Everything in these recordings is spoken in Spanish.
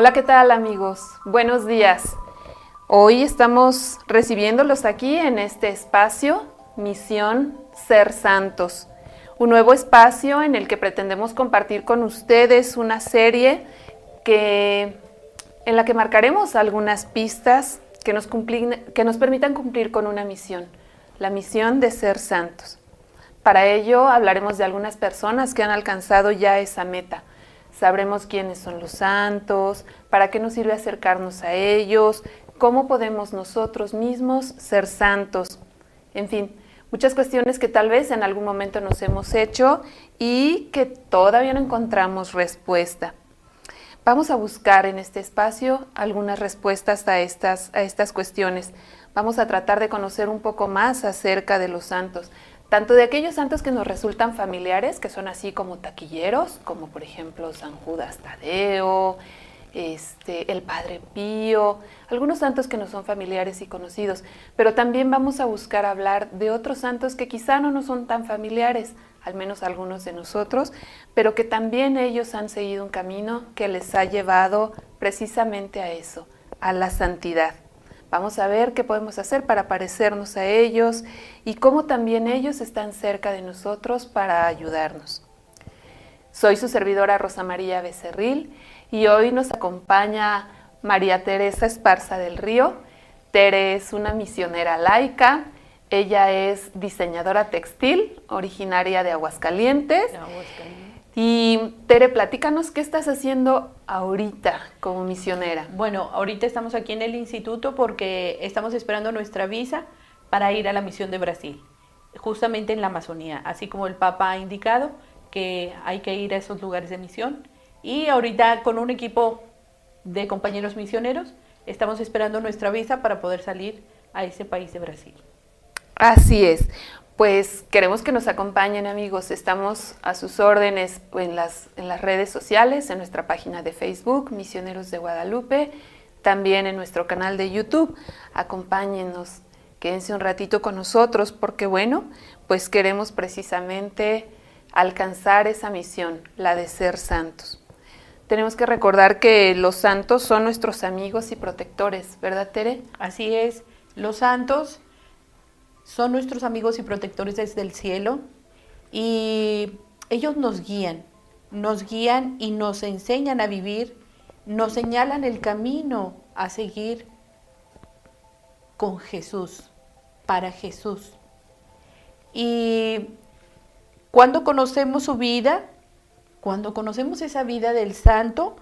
Hola, ¿qué tal amigos? Buenos días. Hoy estamos recibiéndolos aquí en este espacio, Misión Ser Santos, un nuevo espacio en el que pretendemos compartir con ustedes una serie que, en la que marcaremos algunas pistas que nos, que nos permitan cumplir con una misión, la misión de ser santos. Para ello hablaremos de algunas personas que han alcanzado ya esa meta sabremos quiénes son los santos, para qué nos sirve acercarnos a ellos, cómo podemos nosotros mismos ser santos. En fin, muchas cuestiones que tal vez en algún momento nos hemos hecho y que todavía no encontramos respuesta. Vamos a buscar en este espacio algunas respuestas a estas, a estas cuestiones. Vamos a tratar de conocer un poco más acerca de los santos, tanto de aquellos santos que nos resultan familiares, que son así como taquilleros, como por ejemplo San Judas Tadeo, este, el Padre Pío, algunos santos que no son familiares y conocidos, pero también vamos a buscar hablar de otros santos que quizá no nos son tan familiares, al menos algunos de nosotros, pero que también ellos han seguido un camino que les ha llevado precisamente a eso, a la santidad. Vamos a ver qué podemos hacer para parecernos a ellos y cómo también ellos están cerca de nosotros para ayudarnos. Soy su servidora Rosa María Becerril y hoy nos acompaña María Teresa Esparza del Río. Tere es una misionera laica. Ella es diseñadora textil, originaria de Aguascalientes. Aguascalientes. Y Tere, platícanos qué estás haciendo ahorita como misionera. Bueno, ahorita estamos aquí en el instituto porque estamos esperando nuestra visa para ir a la misión de Brasil, justamente en la Amazonía, así como el Papa ha indicado que hay que ir a esos lugares de misión. Y ahorita con un equipo de compañeros misioneros estamos esperando nuestra visa para poder salir a ese país de Brasil. Así es pues queremos que nos acompañen amigos. Estamos a sus órdenes en las, en las redes sociales, en nuestra página de Facebook, Misioneros de Guadalupe, también en nuestro canal de YouTube. Acompáñenos, quédense un ratito con nosotros porque bueno, pues queremos precisamente alcanzar esa misión, la de ser santos. Tenemos que recordar que los santos son nuestros amigos y protectores, ¿verdad Tere? Así es, los santos son nuestros amigos y protectores desde el cielo y ellos nos guían, nos guían y nos enseñan a vivir, nos señalan el camino a seguir con Jesús, para Jesús. Y cuando conocemos su vida, cuando conocemos esa vida del santo,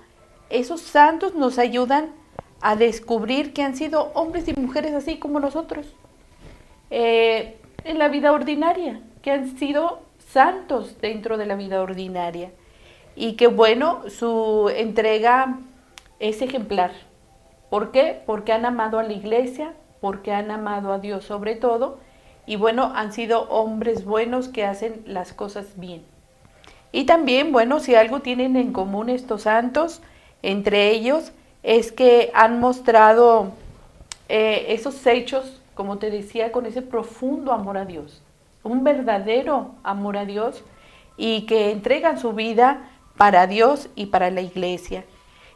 esos santos nos ayudan a descubrir que han sido hombres y mujeres así como nosotros eh, en la vida ordinaria, que han sido santos dentro de la vida ordinaria. Y que bueno, su entrega es ejemplar. ¿Por qué? Porque han amado a la iglesia, porque han amado a Dios sobre todo, y bueno, han sido hombres buenos que hacen las cosas bien. Y también, bueno, si algo tienen en común estos santos, entre ellos, es que han mostrado eh, esos hechos como te decía, con ese profundo amor a Dios, un verdadero amor a Dios y que entregan su vida para Dios y para la iglesia.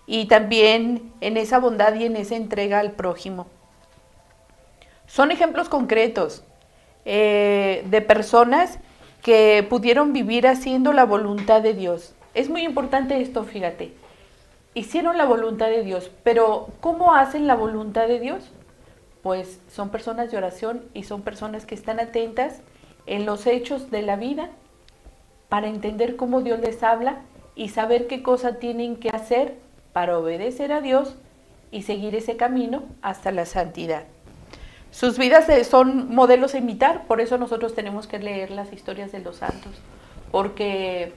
Y también en esa bondad y en esa entrega al prójimo. Son ejemplos concretos eh, de personas que pudieron vivir haciendo la voluntad de Dios. Es muy importante esto, fíjate. Hicieron la voluntad de Dios, pero ¿cómo hacen la voluntad de Dios? Pues son personas de oración y son personas que están atentas en los hechos de la vida para entender cómo Dios les habla y saber qué cosa tienen que hacer para obedecer a Dios y seguir ese camino hasta la santidad. Sus vidas son modelos a imitar, por eso nosotros tenemos que leer las historias de los santos, porque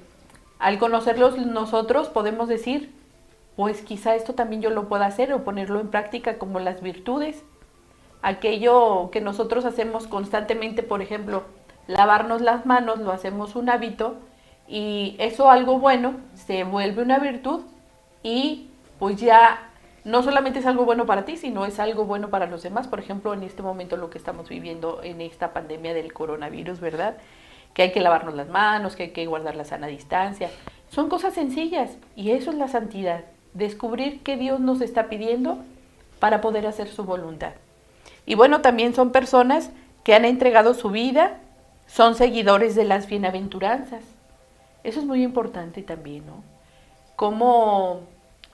al conocerlos nosotros podemos decir, pues quizá esto también yo lo pueda hacer o ponerlo en práctica como las virtudes aquello que nosotros hacemos constantemente, por ejemplo, lavarnos las manos, lo hacemos un hábito y eso algo bueno se vuelve una virtud y pues ya no solamente es algo bueno para ti, sino es algo bueno para los demás. Por ejemplo, en este momento lo que estamos viviendo en esta pandemia del coronavirus, ¿verdad? Que hay que lavarnos las manos, que hay que guardar la sana distancia. Son cosas sencillas y eso es la santidad. descubrir qué Dios nos está pidiendo para poder hacer su voluntad. Y bueno, también son personas que han entregado su vida, son seguidores de las bienaventuranzas. Eso es muy importante también, ¿no? Como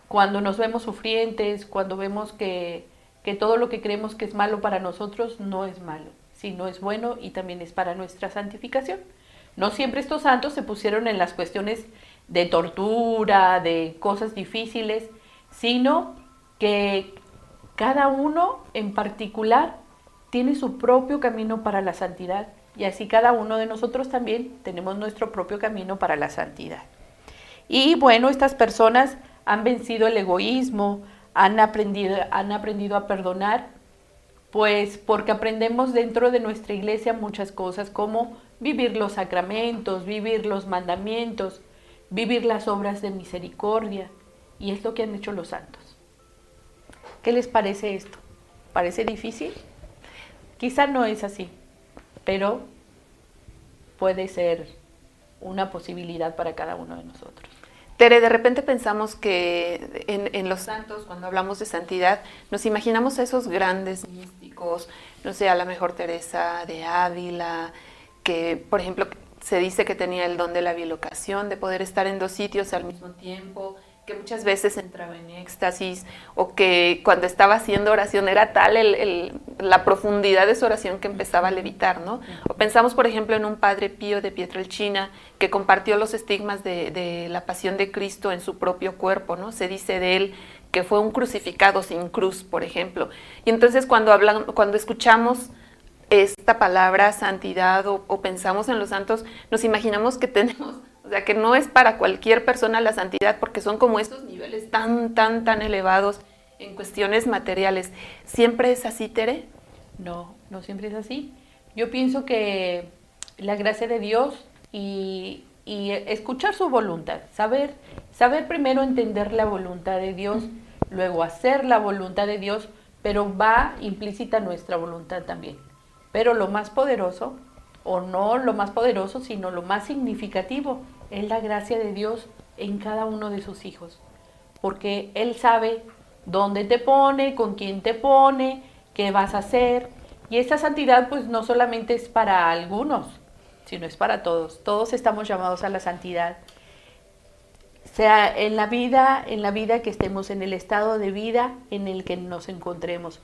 cuando nos vemos sufrientes, cuando vemos que, que todo lo que creemos que es malo para nosotros no es malo, sino es bueno y también es para nuestra santificación. No siempre estos santos se pusieron en las cuestiones de tortura, de cosas difíciles, sino que cada uno en particular tiene su propio camino para la santidad y así cada uno de nosotros también tenemos nuestro propio camino para la santidad. Y bueno, estas personas han vencido el egoísmo, han aprendido, han aprendido a perdonar, pues porque aprendemos dentro de nuestra iglesia muchas cosas como vivir los sacramentos, vivir los mandamientos, vivir las obras de misericordia, y es lo que han hecho los santos. ¿Qué les parece esto? ¿Parece difícil? Quizá no es así, pero puede ser una posibilidad para cada uno de nosotros. Tere, de repente pensamos que en, los santos, cuando hablamos de santidad, nos imaginamos a esos grandes místicos, no sé, a la mejor Teresa de Ávila, que, por ejemplo, se dice que tenía el don de la bilocación, de poder estar en dos sitios al mismo tiempo, que muchas veces entraba en éxtasis o que cuando estaba haciendo oración era tal el, la profundidad de su oración que empezaba a levitar, ¿no? O pensamos, por ejemplo, en un padre pío de Pietrelcina que compartió los estigmas de, de, la pasión de Cristo en su propio cuerpo, ¿no? Se dice de él que fue un crucificado sin cruz, por ejemplo. Y entonces cuando, hablan, cuando escuchamos esta palabra santidad o, o, pensamos en los santos, nos imaginamos que tenemos, o sea, que no es para cualquier persona la santidad, porque son como estos niveles tan, tan, tan elevados en cuestiones materiales. ¿Siempre es así, Tere? No, no siempre es así. Yo pienso que la gracia de Dios y, y escuchar su voluntad, saber, saber primero entender la voluntad de Dios, luego hacer la voluntad de Dios, pero va implícita nuestra voluntad también. Pero lo más poderoso, o no lo más poderoso, sino lo más significativo, es la gracia de Dios en cada uno de sus hijos. Porque Él sabe dónde te pone, con quién te pone, qué vas a hacer. Y esta santidad pues no solamente es para algunos, sino es para todos. Todos estamos llamados a la santidad. Sea en la vida, en la vida que estemos en el estado de vida en el que nos encontremos.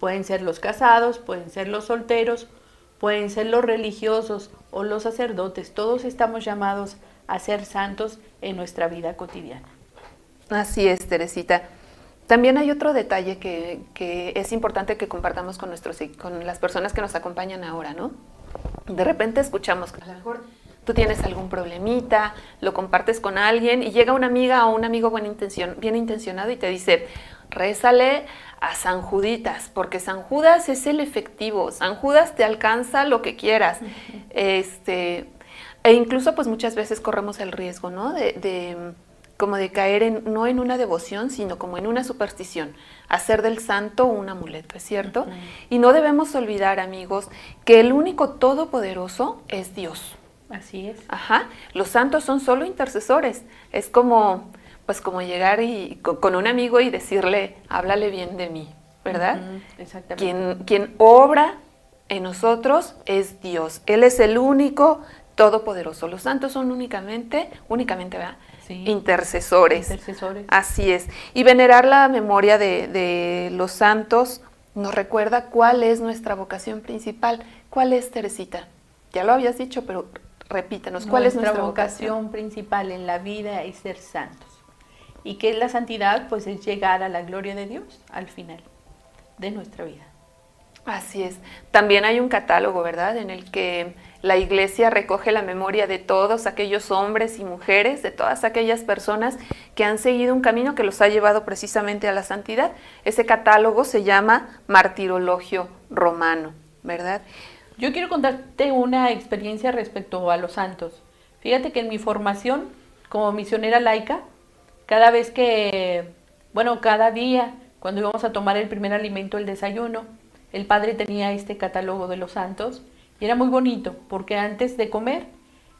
Pueden ser los casados, pueden ser los solteros, pueden ser los religiosos o los sacerdotes. Todos estamos llamados a ser santos en nuestra vida cotidiana. Así es, Teresita. También hay otro detalle que, que, es importante que compartamos con, nuestros, con las personas que nos acompañan ahora, ¿no? De repente escuchamos que a lo mejor tú tienes algún problemita, lo compartes con alguien y llega una amiga o un amigo buena intención, bien intencionado y te dice, rézale a San Juditas, porque San Judas es el efectivo, San Judas te alcanza lo que quieras. Este, e incluso pues muchas veces corremos el riesgo, ¿no? De, de, como de caer en, no en una devoción, sino como en una superstición, hacer del santo un amuleto, ¿es cierto? Uh -huh. Y no debemos olvidar, amigos, que el único todopoderoso es Dios. Así es. Ajá, los santos son solo intercesores, es como pues como llegar y con, un amigo y decirle, háblale bien de mí, ¿verdad? Uh -huh, exactamente. Quien, quien obra en nosotros es Dios. Él es el único todopoderoso. Los santos son únicamente, únicamente, ¿verdad? Sí. Intercesores. Intercesores. Así es. Y venerar la memoria de, de los santos nos recuerda cuál es nuestra vocación principal. ¿Cuál es, Teresita? Ya lo habías dicho, pero repítanos, ¿cuál nuestra es nuestra vocación, vocación principal en la vida es ser santos? ¿Y qué es la santidad? Pues es llegar a la gloria de Dios al final de nuestra vida. Así es. También hay un catálogo, ¿verdad? En el que la iglesia recoge la memoria de todos aquellos hombres y mujeres, de todas aquellas personas que han seguido un camino que los ha llevado precisamente a la santidad. Ese catálogo se llama Martirologio Romano, ¿verdad? Yo quiero contarte una experiencia respecto a los santos. Fíjate que en mi formación como misionera laica, cada vez que, bueno, cada día, cuando íbamos a tomar el primer alimento, el desayuno, el padre tenía este catálogo de los santos y era muy bonito porque antes de comer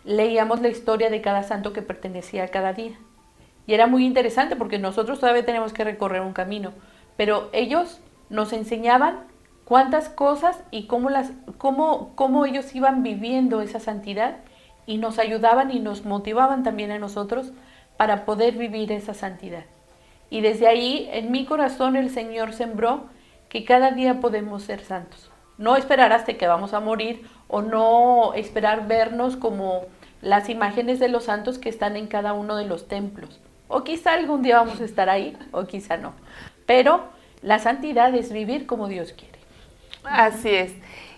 leíamos la historia de cada santo que pertenecía a cada día. Y era muy interesante porque nosotros todavía tenemos que recorrer un camino, pero ellos nos enseñaban cuántas cosas y cómo, las, cómo, cómo ellos iban viviendo esa santidad y nos ayudaban y nos motivaban también a nosotros para poder vivir esa santidad. Y desde ahí en mi corazón el Señor sembró que cada día podemos ser santos. No esperar hasta que vamos a morir o no esperar vernos como las imágenes de los santos que están en cada uno de los templos. O quizá algún día vamos a estar ahí, o quizá no. Pero la santidad es vivir como Dios quiere. Así es.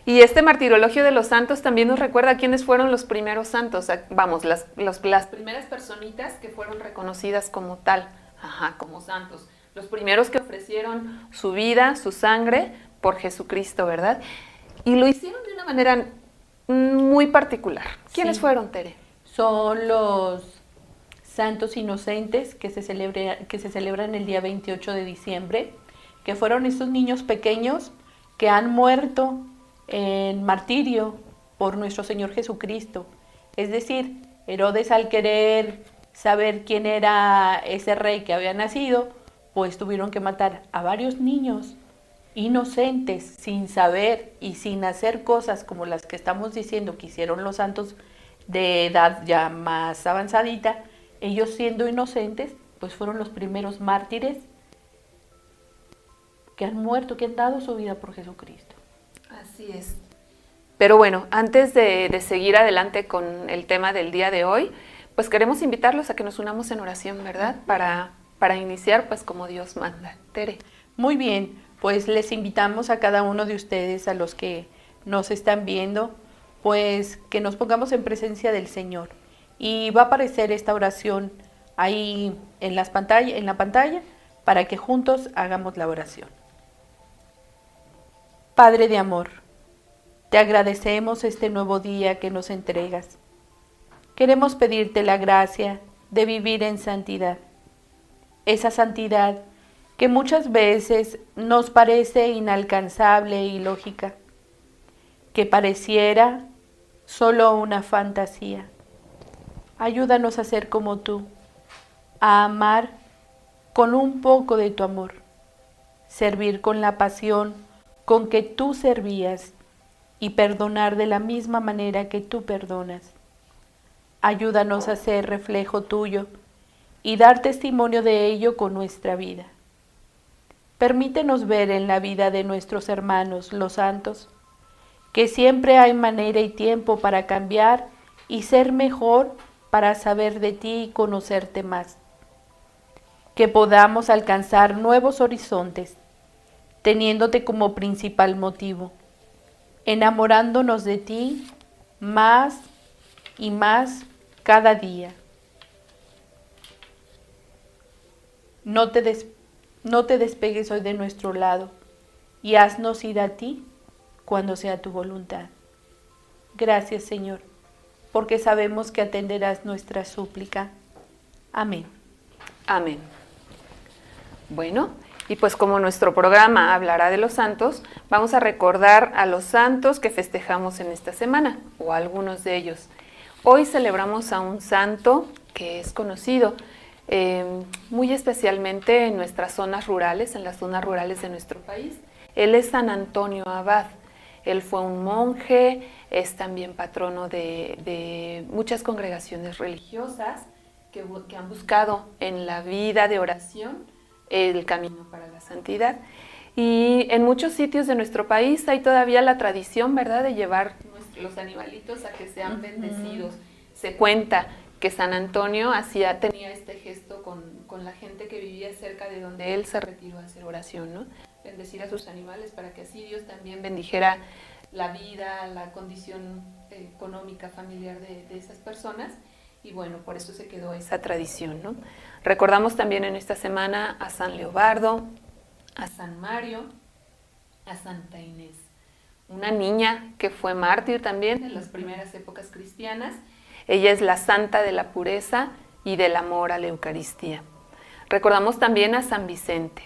Y este martirologio de los santos también nos recuerda quiénes fueron los primeros santos, vamos, las, las primeras personitas que fueron reconocidas como tal, ajá, como santos. Los primeros que ofrecieron su vida, su sangre por Jesucristo, ¿verdad? Y lo hicieron de una manera muy particular. ¿Quiénes fueron, Tere? Son los santos inocentes que se, que se celebran el día 28 de diciembre, que fueron estos niños pequeños que han muerto en martirio por nuestro Señor Jesucristo. Es decir, Herodes al querer saber quién era ese rey que había nacido, pues tuvieron que matar a varios niños inocentes, sin saber y sin hacer cosas como las que estamos diciendo que hicieron los santos de edad ya más avanzadita, ellos siendo inocentes, pues fueron los primeros mártires que han muerto, que han dado su vida por Jesucristo. Así es. Pero bueno, antes de, seguir adelante con el tema del día de hoy, pues queremos invitarlos a que nos unamos en oración, ¿verdad? Para, para iniciar pues como Dios manda. Tere. Muy bien, pues les invitamos a cada uno de ustedes, a los que nos están viendo, pues que nos pongamos en presencia del Señor. Y va a aparecer esta oración ahí en, las en la pantalla para que juntos hagamos la oración. Padre de amor, te agradecemos este nuevo día que nos entregas. Queremos pedirte la gracia de vivir en santidad, esa santidad que muchas veces nos parece inalcanzable y lógica, que pareciera solo una fantasía. Ayúdanos a ser como tú, a amar con un poco de tu amor, servir con la pasión con que tú servías y perdonar de la misma manera que tú perdonas. Ayúdanos a ser reflejo tuyo y dar testimonio de ello con nuestra vida. Permítenos ver en la vida de nuestros hermanos, los santos, que siempre hay manera y tiempo para cambiar y ser mejor para saber de ti y conocerte más. Que podamos alcanzar nuevos horizontes teniéndote como principal motivo, enamorándonos de ti más y más cada día. No te, no te despegues hoy de nuestro lado y haznos ir a ti cuando sea tu voluntad. Gracias Señor, porque sabemos que atenderás nuestra súplica. Amén. Amén. Bueno, y pues como nuestro programa hablará de los santos, vamos a recordar a los santos que festejamos en esta semana, o algunos de ellos. Hoy celebramos a un santo que es conocido eh, muy especialmente en nuestras zonas rurales, en las zonas rurales de nuestro país. Él es San Antonio Abad. Él fue un monje, es también patrono de, muchas congregaciones religiosas que, que han buscado en la vida de oración el camino para la santidad. Y en muchos sitios de nuestro país hay todavía la tradición, ¿verdad?, de llevar los animalitos a que sean bendecidos. Se cuenta que San Antonio hacía, tenía este gesto con, con, la gente que vivía cerca de donde él se retiró a hacer oración, ¿no? Bendecir a sus animales para que así Dios también bendijera la vida, la condición económica, familiar de, de esas personas y bueno, por eso se quedó esa tradición. ¿no? Recordamos también en esta semana a San Leobardo, a San Mario, a Santa Inés, una niña que fue mártir también en las primeras épocas cristianas. Ella es la santa de la pureza y del amor a la Eucaristía. Recordamos también a San Vicente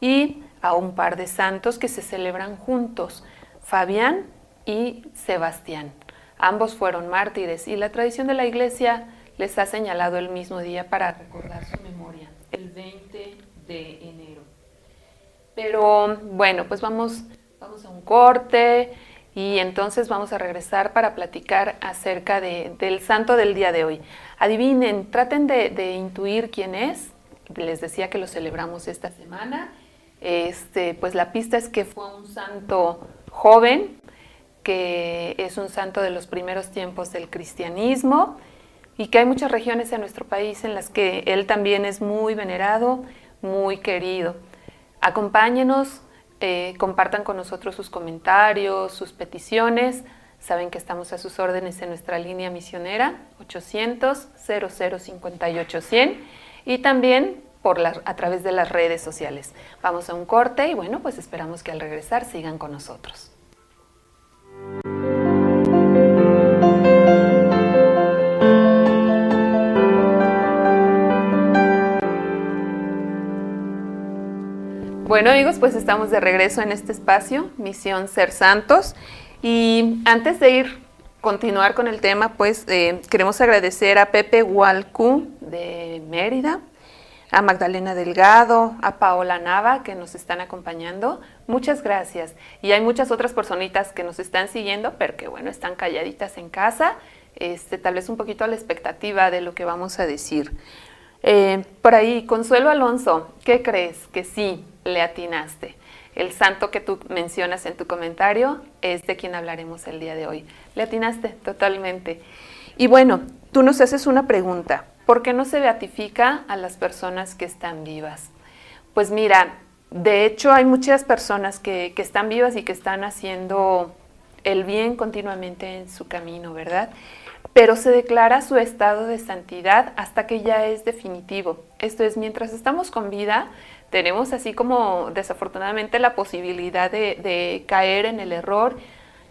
y a un par de santos que se celebran juntos, Fabián y Sebastián. Ambos fueron mártires y la tradición de la iglesia les ha señalado el mismo día para recordar su memoria el 20 de enero. Pero bueno, pues vamos, vamos a un corte y entonces vamos a regresar para platicar acerca del santo del día de hoy. Adivinen, traten de, intuir quién es. Les decía que lo celebramos esta semana. Este, pues la pista es que fue un santo joven, que es un santo de los primeros tiempos del cristianismo y que hay muchas regiones en nuestro país en las que él también es muy venerado, muy querido. Acompáñenos, eh, compartan con nosotros sus comentarios, sus peticiones. Saben que estamos a sus órdenes en nuestra línea misionera 800 0058 100 y también por a través de las redes sociales. Vamos a un corte y bueno, pues esperamos que al regresar sigan con nosotros. Bueno amigos, pues estamos de regreso en este espacio, Misión Ser Santos. Y antes de ir continuar con el tema, pues eh, queremos agradecer a Pepe Hualcu de Mérida, a Magdalena Delgado, a Paola Nava que nos están acompañando. Muchas gracias. Y hay muchas otras personitas que nos están siguiendo, pero que bueno, están calladitas en casa, este, tal vez un poquito a la expectativa de lo que vamos a decir. Eh, por ahí, Consuelo Alonso, ¿qué crees? Que sí, le atinaste. El santo que tú mencionas en tu comentario es de quien hablaremos el día de hoy. Le atinaste totalmente. Y bueno, tú nos haces una pregunta. ¿Por qué no se beatifica a las personas que están vivas? Pues mira, de hecho hay muchas personas que, que están vivas y que están haciendo el bien continuamente en su camino, ¿verdad? pero se declara su estado de santidad hasta que ya es definitivo. Esto es, mientras estamos con vida, tenemos así como desafortunadamente la posibilidad de, caer en el error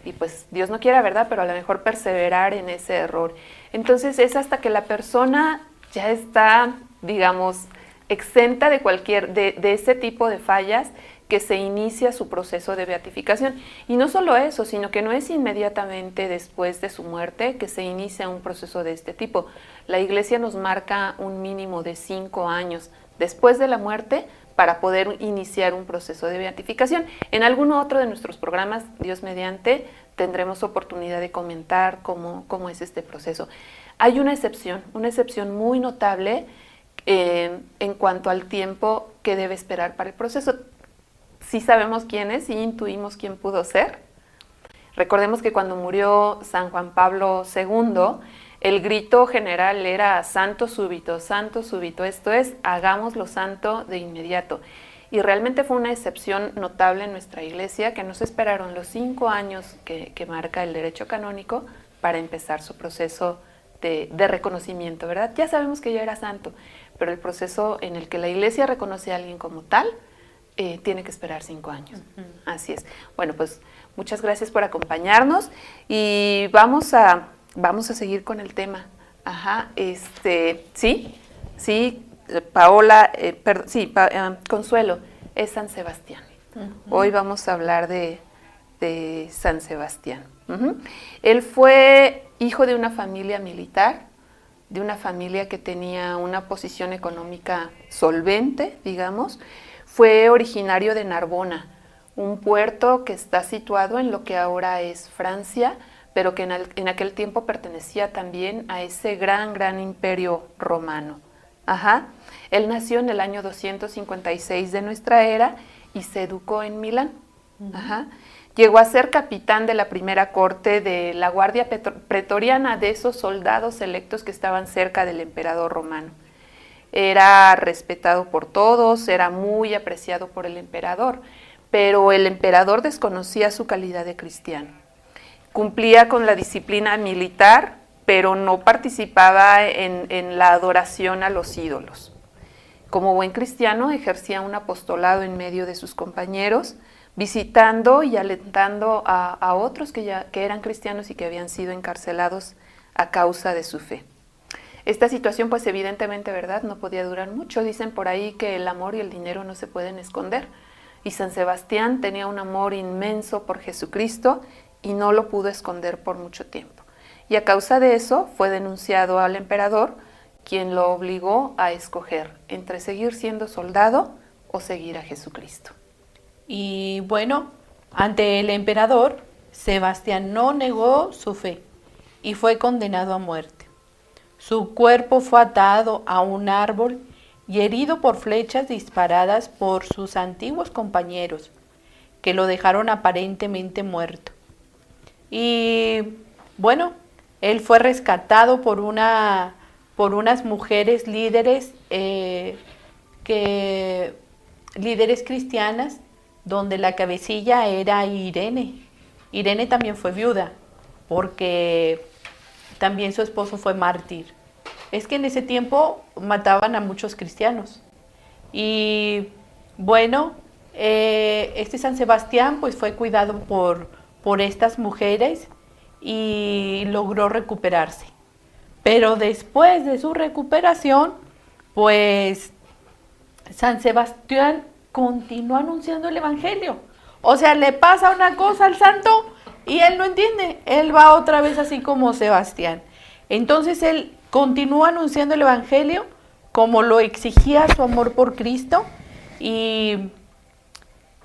y pues Dios no quiera, ¿verdad? Pero a lo mejor perseverar en ese error. Entonces es hasta que la persona ya está, digamos, exenta de cualquier, de, de ese tipo de fallas, que se inicia su proceso de beatificación. Y no solo eso, sino que no es inmediatamente después de su muerte que se inicia un proceso de este tipo. La Iglesia nos marca un mínimo de cinco años después de la muerte para poder iniciar un proceso de beatificación. En alguno otro de nuestros programas, Dios mediante, tendremos oportunidad de comentar cómo, cómo es este proceso. Hay una excepción, una excepción muy notable eh, en cuanto al tiempo que debe esperar para el proceso. Sí sabemos quién es y intuimos quién pudo ser. Recordemos que cuando murió San Juan Pablo II, el grito general era santo súbito, santo súbito, esto es, hagámoslo santo de inmediato. Y realmente fue una excepción notable en nuestra iglesia que nos esperaron los cinco años que, marca el derecho canónico para empezar su proceso de, reconocimiento, ¿verdad? Ya sabemos que ya era santo, pero el proceso en el que la iglesia reconoce a alguien como tal eh, tiene que esperar cinco años. Así es. Bueno, pues muchas gracias por acompañarnos y vamos a vamos a seguir con el tema. Ajá, este, sí, sí, Paola, eh, sí, eh, Consuelo, es San Sebastián. Hoy vamos a hablar de, San Sebastián. Él fue hijo de una familia militar, de una familia que tenía una posición económica solvente, digamos. Fue originario de Narbona, un puerto que está situado en lo que ahora es Francia, pero que en, aquel tiempo pertenecía también a ese gran, gran imperio romano. Ajá. Él nació en el año 256 de nuestra era y se educó en Milán. Ajá. Llegó a ser capitán de la primera corte de la Guardia Pretoriana, de esos soldados electos que estaban cerca del emperador romano. Era respetado por todos, era muy apreciado por el emperador, pero el emperador desconocía su calidad de cristiano cumplía con la disciplina militar, pero no participaba en, la adoración a los ídolos. Como buen cristiano ejercía un apostolado en medio de sus compañeros, visitando y alentando a, otros que, ya, que eran cristianos y que habían sido encarcelados a causa de su fe. Esta situación, pues evidentemente, ¿verdad? No podía durar mucho. Dicen por ahí que el amor y el dinero no se pueden esconder. Y San Sebastián tenía un amor inmenso por Jesucristo y no lo pudo esconder por mucho tiempo. Y a causa de eso fue denunciado al emperador quien lo obligó a escoger entre seguir siendo soldado o seguir a Jesucristo. Y bueno, ante el emperador, Sebastián no negó su fe y fue condenado a muerte. Su cuerpo fue atado a un árbol y herido por flechas disparadas por sus antiguos compañeros, que lo dejaron aparentemente muerto. Y bueno, él fue rescatado por, una, por unas mujeres líderes, eh, que, líderes cristianas, donde la cabecilla era Irene. Irene también fue viuda, porque también su esposo fue mártir. Es que en ese tiempo mataban a muchos cristianos. Y bueno, eh, este San Sebastián pues fue cuidado por, por estas mujeres y logró recuperarse. Pero después de su recuperación, pues San Sebastián continuó anunciando el Evangelio. O sea, le pasa una cosa al santo y él no entiende. Él va otra vez así como Sebastián. Entonces él continúa anunciando el Evangelio como lo exigía su amor por Cristo y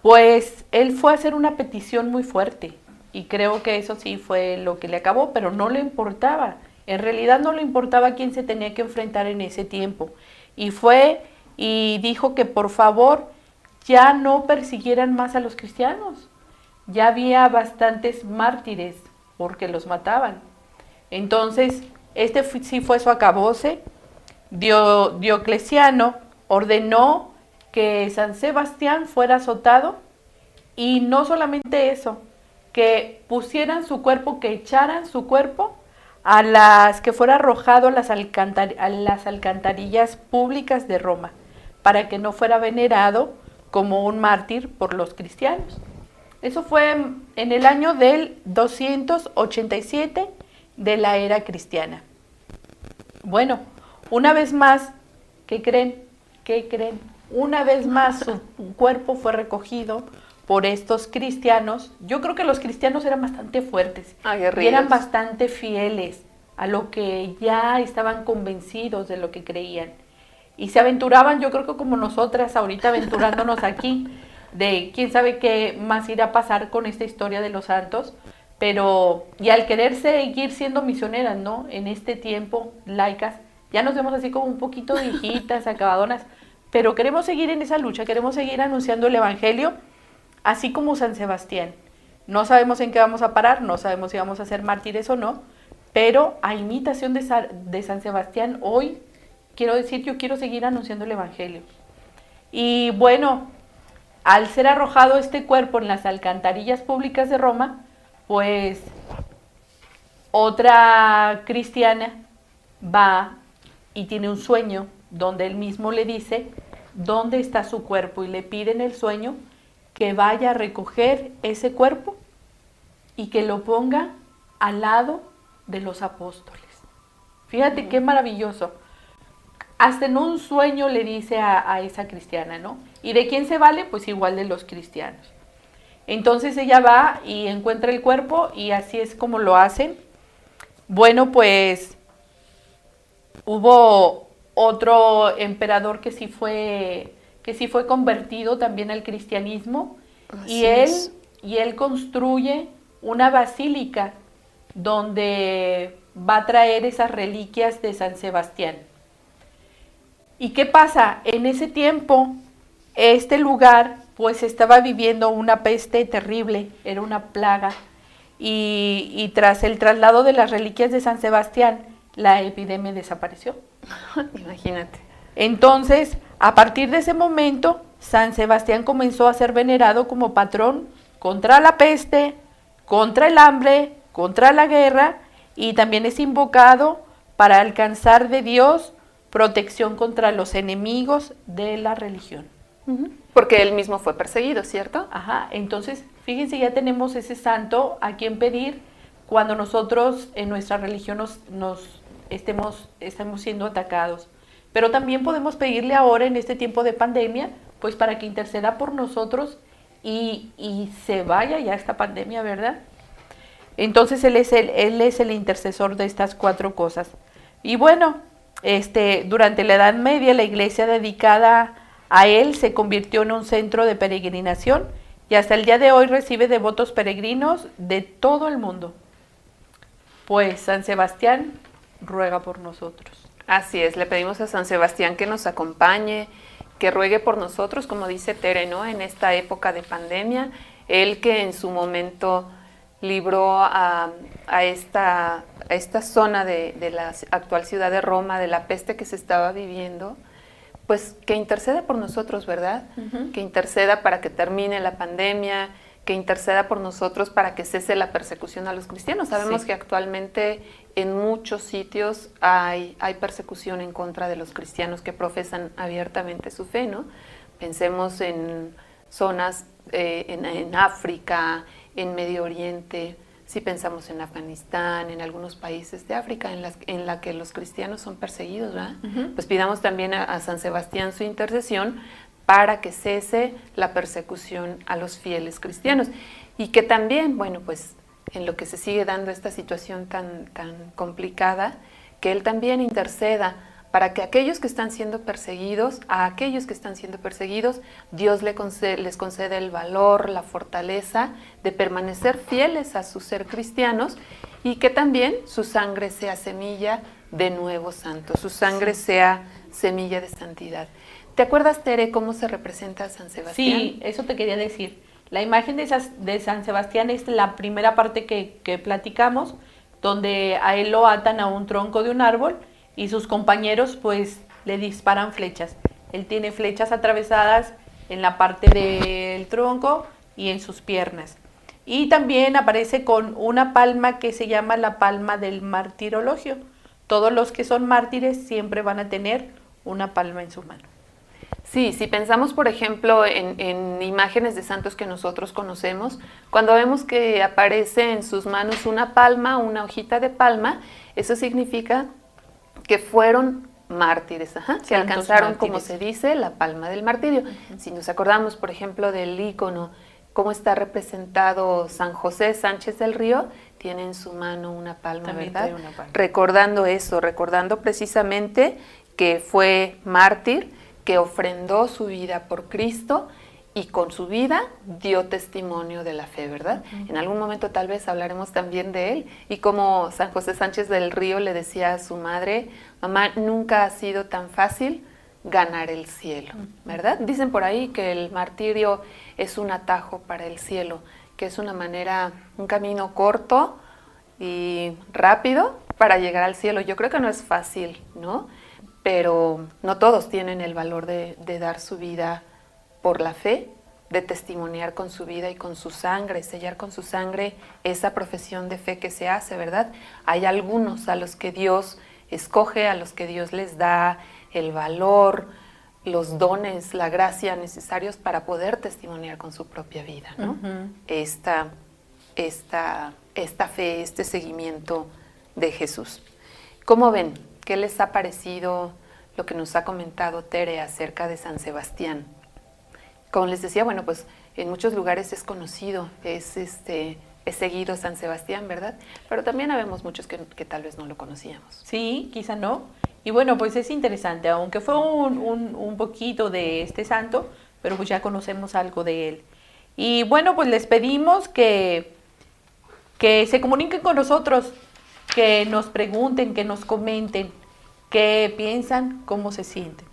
pues él fue a hacer una petición muy fuerte y creo que eso sí fue lo que le acabó, pero no le importaba. En realidad no le importaba quién se tenía que enfrentar en ese tiempo. Y fue y dijo que por favor ya no persiguieran más a los cristianos. Ya había bastantes mártires porque los mataban. Entonces, este sí fue su acabose. Diocleciano ordenó que San Sebastián fuera azotado y no solamente eso, que pusieran su cuerpo, que echaran su cuerpo a las que fuera arrojado a las, a las alcantarillas públicas de Roma, para que no fuera venerado como un mártir por los cristianos. Eso fue en el año del 287 de la era cristiana. Bueno, una vez más, ¿qué creen? ¿Qué creen? Una vez más su cuerpo fue recogido por estos cristianos. Yo creo que los cristianos eran bastante fuertes y eran bastante fieles a lo que ya estaban convencidos de lo que creían. Y se aventuraban, yo creo que como nosotras ahorita aventurándonos aquí, de quién sabe qué más irá a pasar con esta historia de los santos, pero y al querer seguir siendo misioneras, ¿no? En este tiempo, laicas, ya nos vemos así como un poquito viejitas, acabadonas, pero queremos seguir en esa lucha, queremos seguir anunciando el Evangelio así como San Sebastián. No sabemos en qué vamos a parar, no sabemos si vamos a ser mártires o no, pero a imitación de, San Sebastián, hoy quiero decir, yo quiero seguir anunciando el Evangelio. Y bueno, al ser arrojado este cuerpo en las alcantarillas públicas de Roma, pues otra cristiana va y tiene un sueño donde él mismo le dice dónde está su cuerpo y le pide en el sueño que vaya a recoger ese cuerpo y que lo ponga al lado de los apóstoles. Fíjate qué maravilloso. Hasta en un sueño le dice a, esa cristiana, ¿no? ¿Y de quién se vale? Pues igual de los cristianos. Entonces ella va y encuentra el cuerpo y así es como lo hacen. Bueno, pues hubo otro emperador que sí fue que sí fue convertido también al cristianismo y él, y él construye una basílica donde va a traer esas reliquias de San Sebastián. ¿Y qué pasa? En ese tiempo, este lugar pues estaba viviendo una peste terrible, era una plaga, y, y tras el traslado de las reliquias de San Sebastián, la epidemia desapareció. Imagínate. Entonces, a partir de ese momento, San Sebastián comenzó a ser venerado como patrón contra la peste, contra el hambre, contra la guerra y también es invocado para alcanzar de Dios protección contra los enemigos de la religión. Porque él mismo fue perseguido, ¿cierto? Ajá, entonces fíjense, ya tenemos ese santo a quien pedir cuando nosotros en nuestra religión nos, estemos, estemos siendo atacados. Pero también podemos pedirle ahora en este tiempo de pandemia, pues para que interceda por nosotros y, se vaya ya esta pandemia, ¿verdad? Entonces él es, el, él es el intercesor de estas cuatro cosas. Y bueno, Este, durante la Edad Media, la iglesia dedicada a él se convirtió en un centro de peregrinación y hasta el día de hoy recibe devotos peregrinos de todo el mundo. Pues San Sebastián ruega por nosotros. Así es, le pedimos a San Sebastián que nos acompañe, que ruegue por nosotros, como dice Tere, ¿no? En esta época de pandemia, él que en su momento libró a, esta, esta, zona de, de, la actual ciudad de Roma, de la peste que se estaba viviendo, pues que interceda por nosotros, ¿verdad? Que interceda para que termine la pandemia, que interceda por nosotros para que cese la persecución a los cristianos. Sabemos que actualmente en muchos sitios hay, hay persecución en contra de los cristianos que profesan abiertamente su fe, ¿no? Pensemos en zonas eh, en, en África, en Medio Oriente, si pensamos en Afganistán, en algunos países de África en, las, en la que los cristianos son perseguidos, ¿verdad? Pues pidamos también a, San Sebastián su intercesión para que cese la persecución a los fieles cristianos. Y que también, bueno, pues en lo que se sigue dando esta situación tan, tan complicada, que Él también interceda para que aquellos que están siendo perseguidos, a aquellos que están siendo perseguidos, Dios les concede, el valor, la fortaleza de permanecer fieles a su ser cristianos y que también su sangre sea semilla de nuevo santo, su sangre sea semilla de santidad. ¿Te acuerdas, Tere, cómo se representa a San Sebastián? Sí, eso te quería decir. La imagen de, de San Sebastián es la primera parte que, que platicamos, donde a él lo atan a un tronco de un árbol y sus compañeros pues le disparan flechas. Él tiene flechas atravesadas en la parte del tronco y en sus piernas. Y también aparece con una palma que se llama la palma del martirologio. Todos los que son mártires siempre van a tener una palma en su mano. Sí, si pensamos, por ejemplo, en, en, imágenes de santos que nosotros conocemos, cuando vemos que aparece en sus manos una palma, una hojita de palma, eso significa que fueron mártires, que alcanzaron, como se dice, la palma del martirio. Si nos acordamos, por ejemplo, del ícono, cómo está representado San José Sánchez del Río, tiene en su mano una palma, ¿verdad? Recordando eso, recordando precisamente que fue mártir, que ofrendó su vida por Cristo y con su vida dio testimonio de la fe, ¿verdad? En algún momento tal vez hablaremos también de él y como San José Sánchez del Río le decía a su madre, mamá, nunca ha sido tan fácil ganar el cielo, ¿verdad? Dicen por ahí que el martirio es un atajo para el cielo, que es una manera, un camino corto y rápido para llegar al cielo. Yo creo que no es fácil, ¿no? Pero no todos tienen el valor de, de dar su vida por la fe, de testimoniar con su vida y con su sangre, sellar con su sangre esa profesión de fe que se hace, ¿verdad? Hay algunos a los que Dios escoge, a los que Dios les da el valor, los dones, la gracia necesarios para poder testimoniar con su propia vida, ¿no? esta, esta, esta fe, este seguimiento de Jesús. ¿Cómo ven? ¿Qué les ha parecido lo que nos ha comentado Tere acerca de San Sebastián? Como les decía, bueno, pues en muchos lugares es conocido, es este es seguido San Sebastián, ¿verdad? Pero también habemos muchos que, tal vez no lo conocíamos. Sí, quizá no. Y bueno, pues es interesante, aunque fue un, un, poquito de este santo, pero pues ya conocemos algo de él. Y bueno, pues les pedimos que, que se comuniquen con nosotros, que nos pregunten, que nos comenten, qué piensan, cómo se sienten.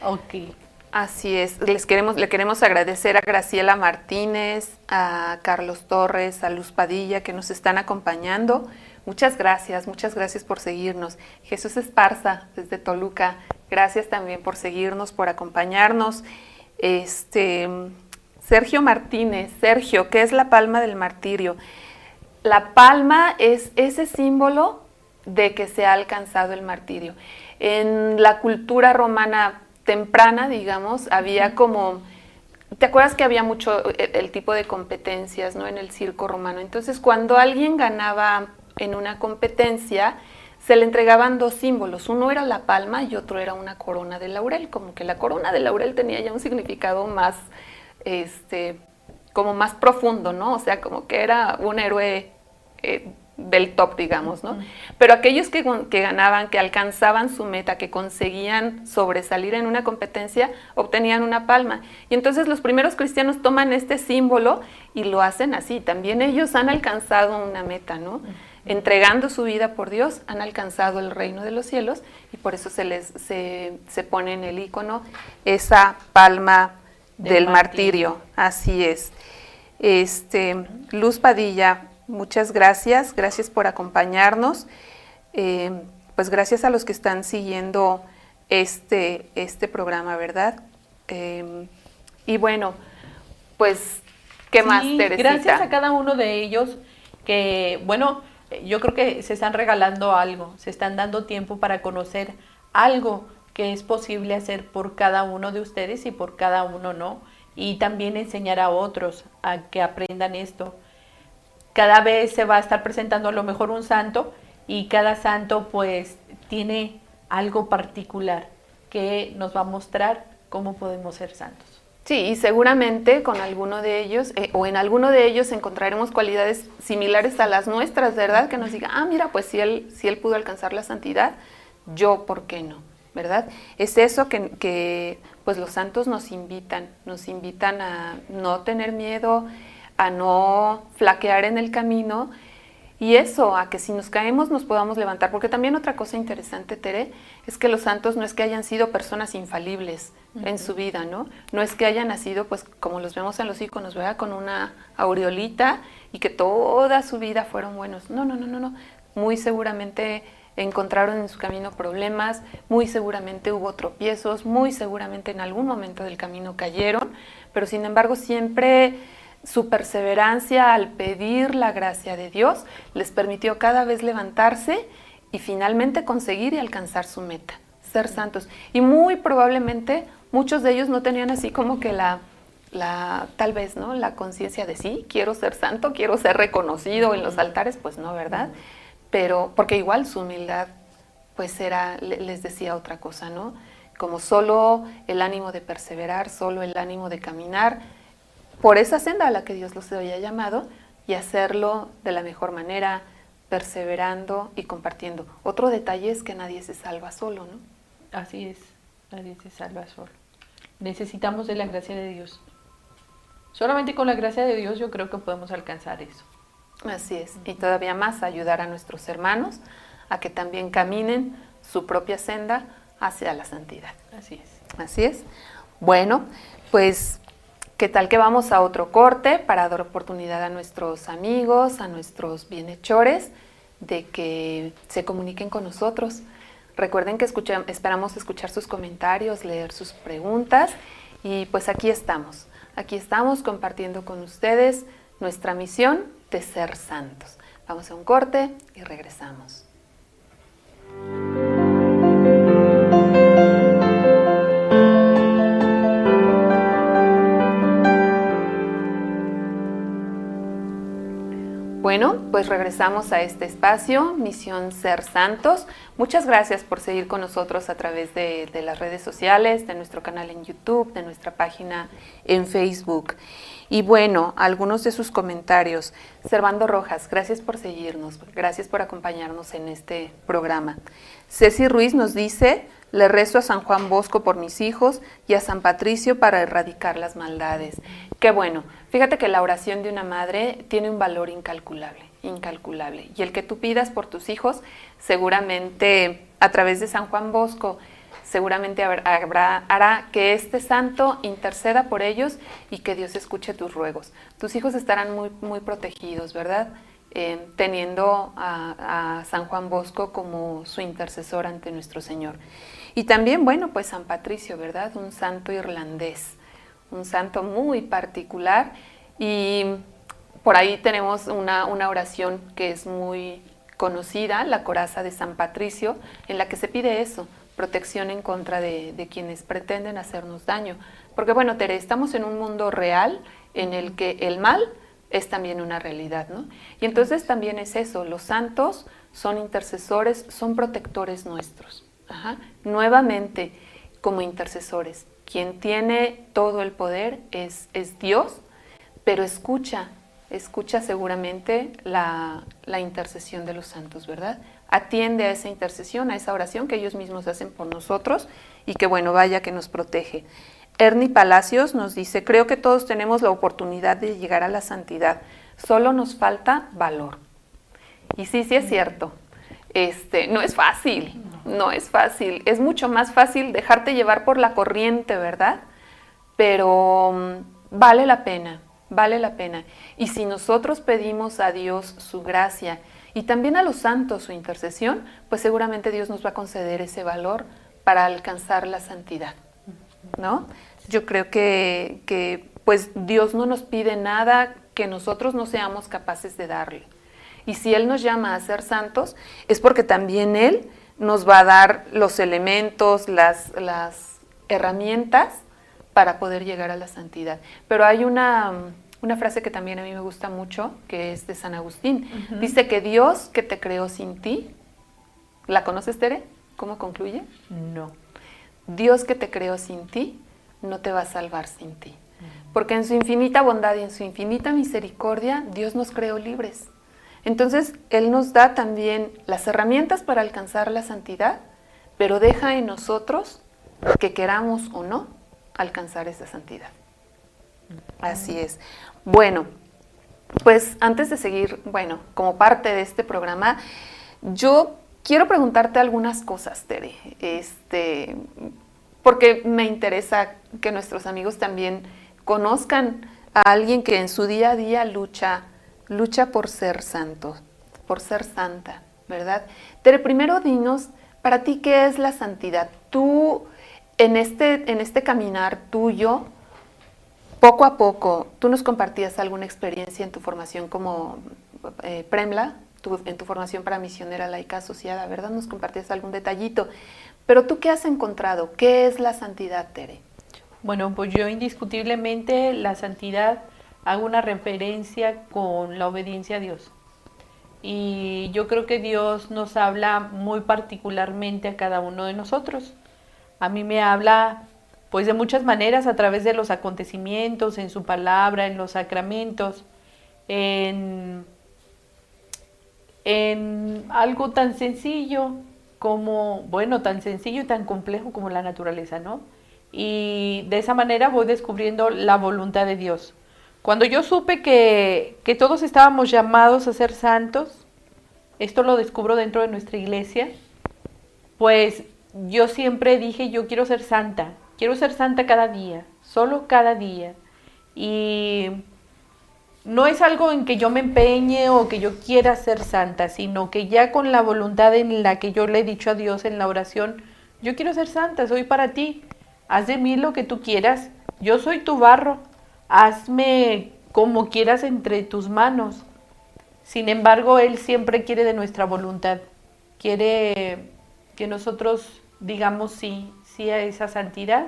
Ok. Así es, les queremos, le queremos agradecer a Graciela Martínez, a Carlos Torres, a Luz Padilla que nos están acompañando. Muchas gracias, muchas gracias por seguirnos. Jesús Esparza, desde Toluca, gracias también por seguirnos, por acompañarnos. Este, Sergio Martínez, Sergio, ¿qué es la palma del martirio? La palma es ese símbolo de que se ha alcanzado el martirio. En la cultura romana temprana, digamos, había como... ¿Te acuerdas que había mucho el, tipo de competencias, ¿no? En el circo romano. Entonces, cuando alguien ganaba en una competencia, se le entregaban dos símbolos. Uno era la palma y otro era una corona de laurel. Como que la corona de laurel tenía ya un significado más, este, como más profundo, ¿no? O sea, como que era un héroe eh, del top, digamos, ¿no? Pero aquellos que, que, ganaban, que alcanzaban su meta, que conseguían sobresalir en una competencia, obtenían una palma. Y entonces los primeros cristianos toman este símbolo y lo hacen así. También ellos han alcanzado una meta, ¿no? Entregando su vida por Dios, han alcanzado el reino de los cielos y por eso se les se, se pone en el icono esa palma del, martirio. Así es. Este, Luz Padilla, Muchas gracias, gracias por acompañarnos. Eh, pues gracias a los que están siguiendo este, este programa, ¿verdad? Eh, y bueno, pues, ¿qué más, Teresita? Gracias a cada uno de ellos que, bueno, yo creo que se están regalando algo, se están dando tiempo para conocer algo que es posible hacer por cada uno de ustedes y por cada uno no. Y también enseñar a otros a que aprendan esto cada vez se va a estar presentando a lo mejor un santo y cada santo pues tiene algo particular que nos va a mostrar cómo podemos ser santos. Sí, y seguramente con alguno de ellos eh, o en alguno de ellos encontraremos cualidades similares a las nuestras, ¿verdad? Que nos diga, ah, mira, pues si él, si él pudo alcanzar la santidad, yo, ¿por qué no? ¿Verdad? Es eso que, que pues los santos nos invitan, nos invitan a no tener miedo, a no flaquear en el camino y eso, a que si nos caemos nos podamos levantar. Porque también otra cosa interesante, Tere, es que los santos no es que hayan sido personas infalibles en su vida, ¿no? No es que hayan nacido, pues como los vemos en los iconos, ¿verdad? Con una aureolita y que toda su vida fueron buenos. No, no, no, no, no. Muy seguramente encontraron en su camino problemas, muy seguramente hubo tropiezos, muy seguramente en algún momento del camino cayeron, pero sin embargo siempre su perseverancia al pedir la gracia de Dios les permitió cada vez levantarse y finalmente conseguir y alcanzar su meta, ser santos. Y muy probablemente muchos de ellos no tenían así como que la, la tal vez, ¿no? La conciencia de sí, quiero ser santo, quiero ser reconocido en los altares, pues no, ¿verdad? Pero, porque igual su humildad, pues era, les decía otra cosa, ¿no? Como solo el ánimo de perseverar, solo el ánimo de caminar, por esa senda a la que Dios los había llamado y hacerlo de la mejor manera, perseverando y compartiendo. Otro detalle es que nadie se salva solo, ¿no? Así es, nadie se salva solo. Necesitamos de la gracia de Dios. Solamente con la gracia de Dios yo creo que podemos alcanzar eso. Así es, y todavía más ayudar a nuestros hermanos a que también caminen su propia senda hacia la santidad. Así es. Así es. Bueno, pues ¿Qué tal que vamos a otro corte para dar oportunidad a nuestros amigos, a nuestros bienhechores, de que se comuniquen con nosotros? Recuerden que esperamos escuchar sus comentarios, leer sus preguntas y pues aquí estamos. Aquí estamos compartiendo con ustedes nuestra misión de ser santos. Vamos a un corte y regresamos. Bueno, pues regresamos a este espacio, Misión Ser Santos. Muchas gracias por seguir con nosotros a través de, las redes sociales, de nuestro canal en YouTube, de nuestra página en Facebook. Y bueno, algunos de sus comentarios. Servando Rojas, gracias por seguirnos, gracias por acompañarnos en este programa. Ceci Ruiz nos dice, le rezo a San Juan Bosco por mis hijos y a San Patricio para erradicar las maldades. Qué bueno. Fíjate que la oración de una madre tiene un valor incalculable, incalculable. Y el que tú pidas por tus hijos, seguramente a través de San Juan Bosco, seguramente hará que este santo interceda por ellos y que Dios escuche tus ruegos. Tus hijos estarán muy, muy protegidos, ¿verdad? Eh, teniendo a San Juan Bosco como su intercesor ante nuestro Señor. Y también, bueno, pues San Patricio, ¿verdad? Un santo irlandés, un santo muy particular. Y por ahí tenemos una, oración que es muy conocida, la coraza de San Patricio, en la que se pide eso, protección en contra de, quienes pretenden hacernos daño. Porque bueno, Tere, estamos en un mundo real en el que el mal es también una realidad, ¿no? Y entonces también es eso, los santos son intercesores, son protectores nuestros. Nuevamente, como intercesores, quien tiene todo el poder es, es Dios, pero escucha escucha seguramente la, la, intercesión de los santos, ¿verdad? Atiende a esa intercesión, a esa oración que ellos mismos hacen por nosotros y que bueno, vaya que nos protege. Ernie Palacios nos dice, creo que todos tenemos la oportunidad de llegar a la santidad, solo nos falta valor. Y sí, sí es cierto, este, no es fácil, no es fácil, es mucho más fácil dejarte llevar por la corriente, ¿verdad? Pero mm, vale la pena, vale la pena. Y si nosotros pedimos a Dios su gracia y también a los santos su intercesión, pues seguramente Dios nos va a conceder ese valor para alcanzar la santidad, ¿no? Yo creo que, que pues Dios no nos pide nada que nosotros no seamos capaces de darle. Y si Él nos llama a ser santos, es porque también Él nos va a dar los elementos, las, las herramientas para poder llegar a la santidad. Pero hay una, una, frase que también a mí me gusta mucho, que es de San Agustín. Dice que Dios que te creó sin ti, ¿la conoces, Tere? ¿Cómo concluye? No. Dios que te creó sin ti, no te va a salvar sin ti. Porque en su infinita bondad y en su infinita misericordia, Dios nos creó libres. Entonces, Él nos da también las herramientas para alcanzar la santidad, pero deja en nosotros que queramos o no alcanzar esa santidad. Así es. Bueno, pues antes de seguir, bueno, como parte de este programa, yo quiero preguntarte algunas cosas, Tere, este, porque me interesa que nuestros amigos también conozcan a alguien que en su día a día lucha lucha por ser santo, por ser santa, ¿verdad? Pero primero dinos, para ti, ¿qué es la santidad? Tú, en este, en este caminar tuyo, poco a poco, tú nos compartías alguna experiencia en tu formación como eh, Premla, en tu formación para misionera laica asociada, ¿verdad? Nos compartías algún detallito. Pero tú, ¿qué has encontrado? ¿Qué es la santidad, Tere? Bueno, pues yo indiscutiblemente la santidad hago una referencia con la obediencia a Dios. Y yo creo que Dios nos habla muy particularmente a cada uno de nosotros. A mí me habla pues de muchas maneras a través de los acontecimientos, en su palabra, en los sacramentos, en, en algo tan sencillo como, bueno, tan sencillo y tan complejo como la naturaleza, ¿no? Y de esa manera voy descubriendo la voluntad de Dios. Cuando yo supe que, todos estábamos llamados a ser santos, esto lo descubro dentro de nuestra iglesia, pues yo siempre dije, yo quiero ser santa, quiero ser santa cada día, solo cada día. Y no es algo en que yo me empeñe o que yo quiera ser santa, sino que ya con la voluntad en la que yo le he dicho a Dios en la oración, yo quiero ser santa, soy para ti, haz de mí lo que tú quieras, yo soy tu barro, hazme como quieras entre tus manos. Sin embargo, Él siempre quiere de nuestra voluntad, quiere que nosotros digamos sí, sí a esa santidad,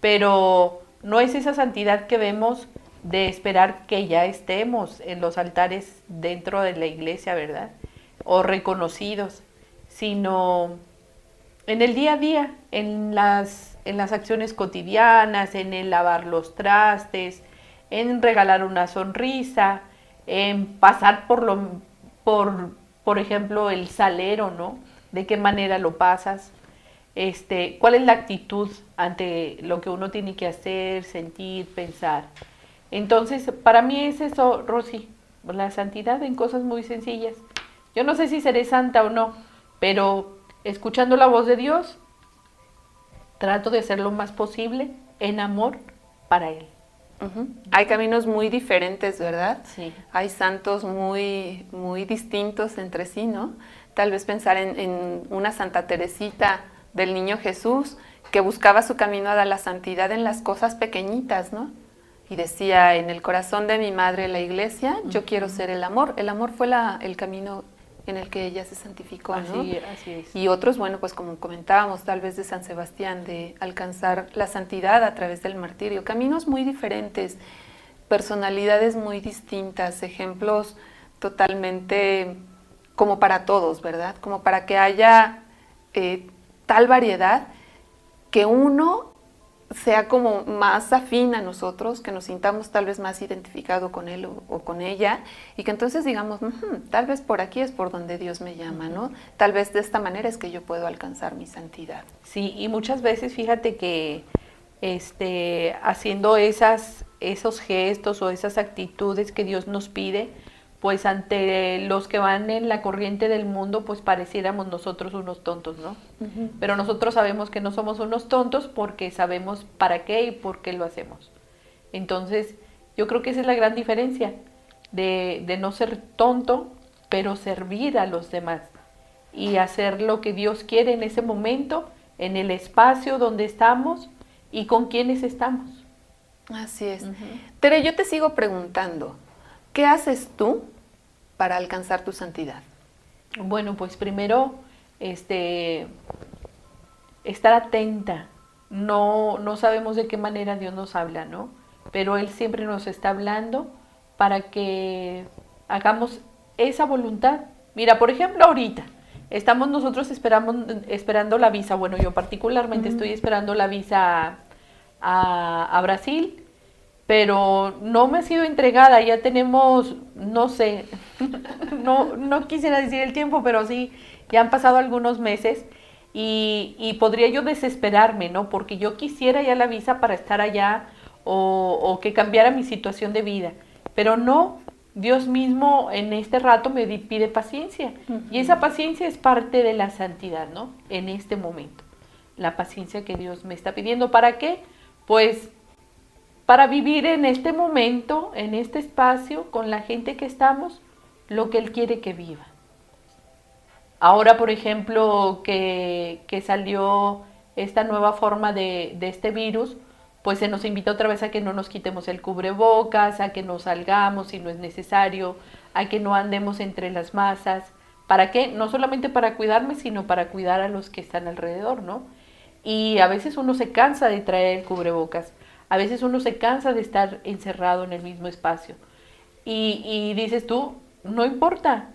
pero no es esa santidad que vemos de esperar que ya estemos en los altares dentro de la iglesia, ¿verdad? O reconocidos, sino en el día a día, en las, en las acciones cotidianas, en el lavar los trastes, en regalar una sonrisa, en pasar por lo, por, por ejemplo, el salero, ¿no? De qué manera lo pasas, este, cuál es la actitud ante lo que uno tiene que hacer, sentir, pensar. Entonces, para mí es eso, Rosy, la santidad en cosas muy sencillas. Yo no sé si seré santa o no, pero escuchando la voz de Dios, trato de hacer lo más posible en amor para Él. Hay caminos muy diferentes, ¿verdad? Sí. Hay santos muy, muy distintos entre sí, ¿no? Tal vez pensar en, una Santa Teresita del Niño Jesús que buscaba su camino a la santidad en las cosas pequeñitas, ¿no? Y decía, en el corazón de mi madre la iglesia, yo quiero ser el amor. El amor fue la, el camino en el que ella se santificó, ¿no? Así, es. Y otros, bueno, pues como comentábamos, tal vez de San Sebastián, de alcanzar la santidad a través del martirio. Caminos muy diferentes, personalidades muy distintas, ejemplos totalmente como para todos, ¿verdad? Como para que haya eh, tal variedad que uno sea como más afín a nosotros, que nos sintamos tal vez más identificado con él o, con ella y que entonces digamos, tal vez por aquí es por donde Dios me llama, ¿no? Tal vez de esta manera es que yo puedo alcanzar mi santidad. Sí, y muchas veces fíjate que este, haciendo esas, esos gestos o esas actitudes que Dios nos pide, pues ante los que van en la corriente del mundo, pues pareciéramos nosotros unos tontos, ¿no? Pero nosotros sabemos que no somos unos tontos porque sabemos para qué y por qué lo hacemos. Entonces, yo creo que esa es la gran diferencia de, de no ser tonto, pero servir a los demás y hacer lo que Dios quiere en ese momento, en el espacio donde estamos y con quienes estamos. Así es. Tere, yo te sigo preguntando, ¿Qué haces tú para alcanzar tu santidad? Bueno, pues primero, este, estar atenta. No, no sabemos de qué manera Dios nos habla, ¿no? Pero Él siempre nos está hablando para que hagamos esa voluntad. Mira, por ejemplo, ahorita estamos nosotros esperamos, esperando la visa. Bueno, yo particularmente estoy esperando la visa a, a Brasil pero no me ha sido entregada, ya tenemos, no sé, no, no quisiera decir el tiempo, pero sí, ya han pasado algunos meses y, y, podría yo desesperarme, ¿no? Porque yo quisiera ya la visa para estar allá o, o que cambiara mi situación de vida, pero no, Dios mismo en este rato me pide paciencia y esa paciencia es parte de la santidad, ¿no? En este momento, la paciencia que Dios me está pidiendo, ¿para qué? Pues para vivir en este momento, en este espacio, con la gente que estamos, lo que Él quiere que viva. Ahora, por ejemplo, que, salió esta nueva forma de, de, este virus, pues se nos invita otra vez a que no nos quitemos el cubrebocas, a que no salgamos si no es necesario, a que no andemos entre las masas. ¿Para qué? No solamente para cuidarme, sino para cuidar a los que están alrededor, ¿no? Y a veces uno se cansa de traer el cubrebocas. A veces uno se cansa de estar encerrado en el mismo espacio. Y, dices tú, no importa,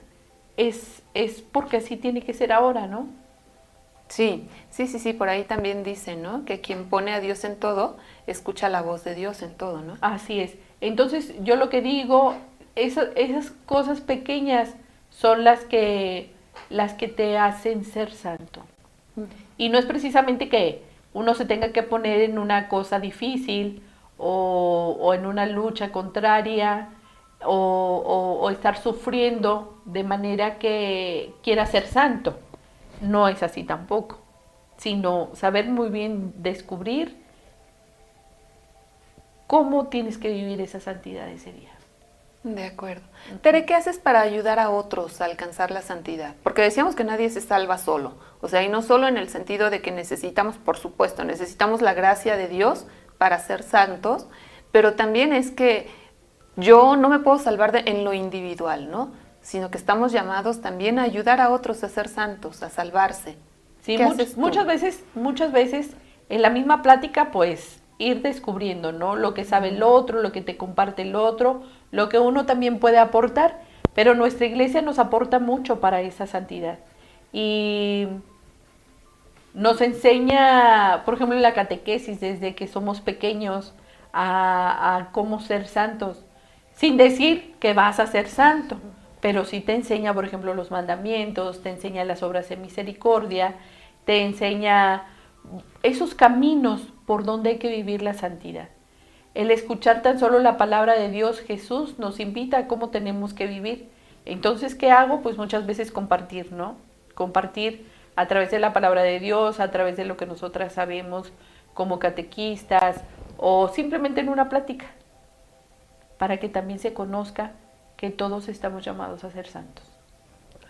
es, es porque así tiene que ser ahora, ¿no? Sí, sí, sí, sí, por ahí también dice, ¿no? Que quien pone a Dios en todo, escucha la voz de Dios en todo, ¿no? Así es. Entonces, yo lo que digo, esas, esas cosas pequeñas son las que, las que te hacen ser santo. Y no es precisamente que uno se tenga que poner en una cosa difícil o, en una lucha contraria o, estar sufriendo de manera que quiera ser santo. No es así tampoco, sino saber muy bien descubrir cómo tienes que vivir esa santidad ese día. De acuerdo. Tere, ¿qué haces para ayudar a otros a alcanzar la santidad? Porque decíamos que nadie se salva solo. O sea, y no solo en el sentido de que necesitamos, por supuesto, necesitamos la gracia de Dios para ser santos, pero también es que yo no me puedo salvar de, en lo individual, ¿no? Sino que estamos llamados también a ayudar a otros a ser santos, a salvarse. Sí, muchas veces, muchas veces en la misma plática, pues ir descubriendo, ¿no? Lo que sabe el otro, lo que te comparte el otro, lo que uno también puede aportar, pero nuestra iglesia nos aporta mucho para esa santidad. Y nos enseña, por ejemplo, en la catequesis, desde que somos pequeños, a, cómo ser santos, sin decir que vas a ser santo, pero sí te enseña, por ejemplo, los mandamientos, te enseña las obras de misericordia, te enseña esos caminos por donde hay que vivir la santidad. El escuchar tan solo la palabra de Dios, Jesús, nos invita a cómo tenemos que vivir. Entonces, ¿qué hago? Pues muchas veces compartir, ¿no? Compartir a través de la palabra de Dios, a través de lo que nosotras sabemos como catequistas o simplemente en una plática, para que también se conozca que todos estamos llamados a ser santos.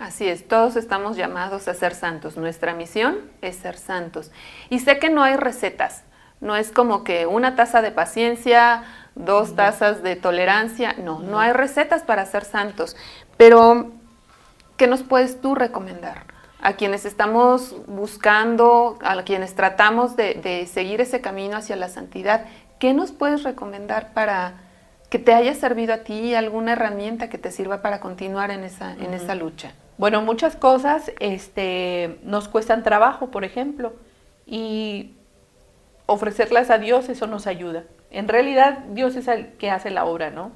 Así es, todos estamos llamados a ser santos. Nuestra misión es ser santos. Y sé que no hay recetas. No es como que una taza de paciencia, dos tazas de tolerancia. No, no hay recetas para ser santos. Pero, ¿qué nos puedes tú recomendar? A quienes estamos buscando, a quienes tratamos de, seguir ese camino hacia la santidad, ¿qué nos puedes recomendar para que te haya servido a ti alguna herramienta que te sirva para continuar en esa, en esa lucha? Bueno, muchas cosas este, nos cuestan trabajo, por ejemplo, y ofrecerlas a Dios, eso nos ayuda. En realidad, Dios es el que hace la obra, ¿no?